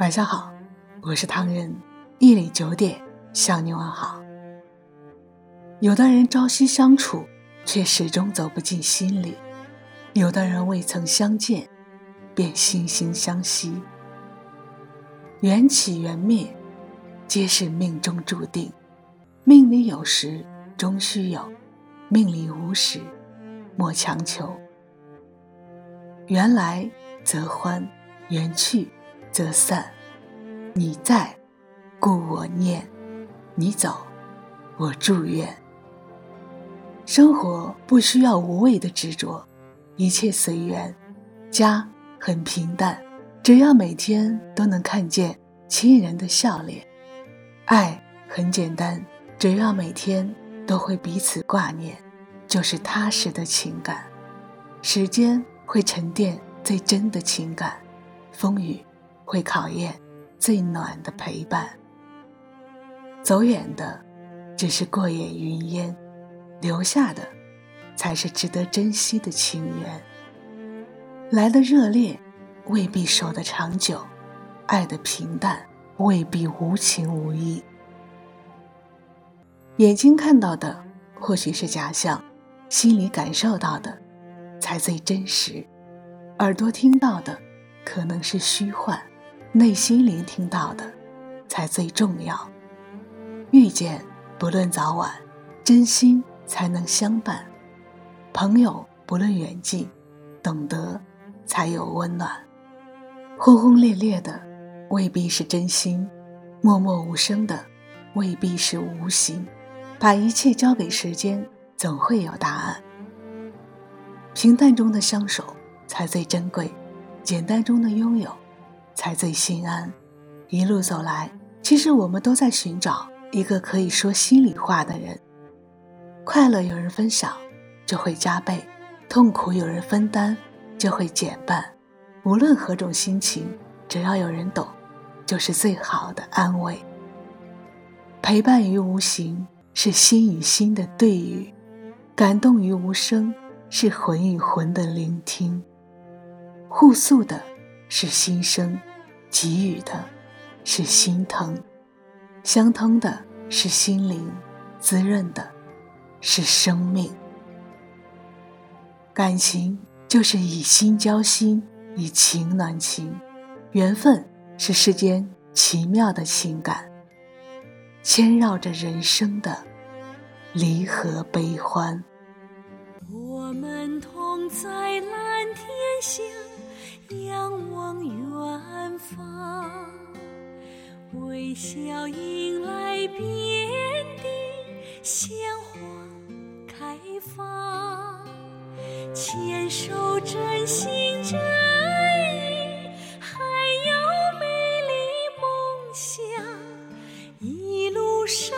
晚上好，我是唐人，夜里九点向你问好。有的人朝夕相处，却始终走不进心里；有的人未曾相见，便惺惺相惜。缘起缘灭，皆是命中注定。命里有时终须有，命里无时莫强求。缘来则欢，缘去则散。你在，故我念；你走，我祝愿。生活不需要无谓的执着，一切随缘。家很平淡，只要每天都能看见亲人的笑脸；爱很简单，只要每天都会彼此挂念，就是踏实的情感。时间会沉淀最真的情感，风雨会考验。最暖的陪伴，走远的只是过眼云烟，留下的才是值得珍惜的情缘。来的热烈未必守得长久，爱的平淡未必无情无义。眼睛看到的或许是假象，心里感受到的才最真实，耳朵听到的可能是虚幻。内心聆听到的，才最重要。遇见不论早晚，真心才能相伴；朋友不论远近，懂得才有温暖。轰轰烈烈的未必是真心，默默无声的未必是无心。把一切交给时间，总会有答案。平淡中的相守才最珍贵，简单中的拥有。才最心安。一路走来，其实我们都在寻找一个可以说心里话的人。快乐有人分享，就会加倍；痛苦有人分担，就会减半。无论何种心情，只要有人懂，就是最好的安慰。陪伴于无形，是心与心的对语；感动于无声，是魂与魂的聆听。互诉的是心声。给予的是心疼，相通的是心灵，滋润的是生命。感情就是以心交心，以情暖情。缘分是世间奇妙的情感，牵绕着人生的离合悲欢。我们同在蓝天下。仰望远方，微笑迎来遍地鲜花开放，牵手真心真意，还有美丽梦想，一路上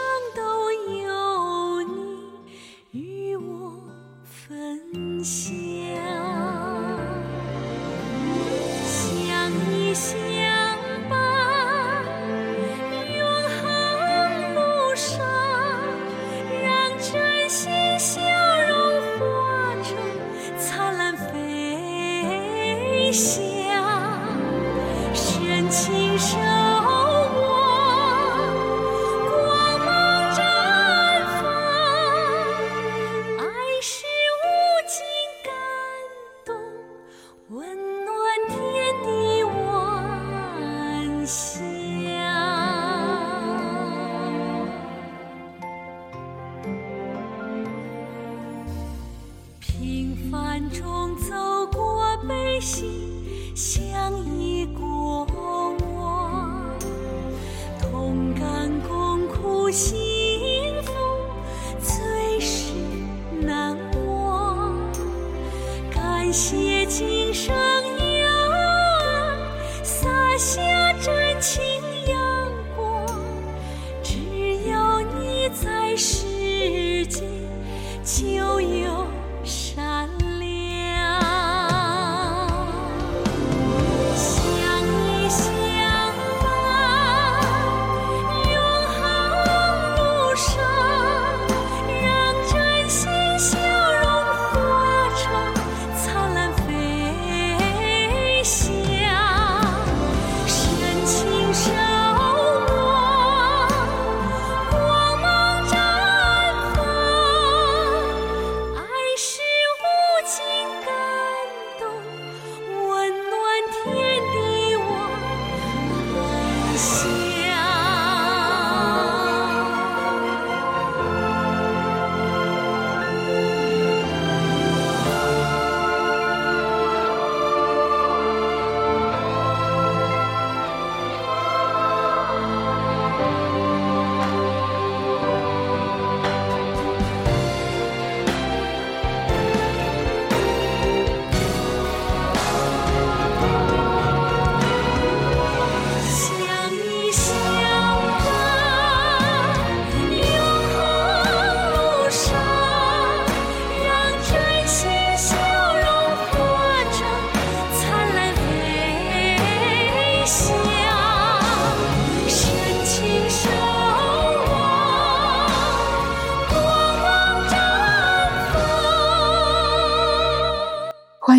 心，相依过往，同甘共苦，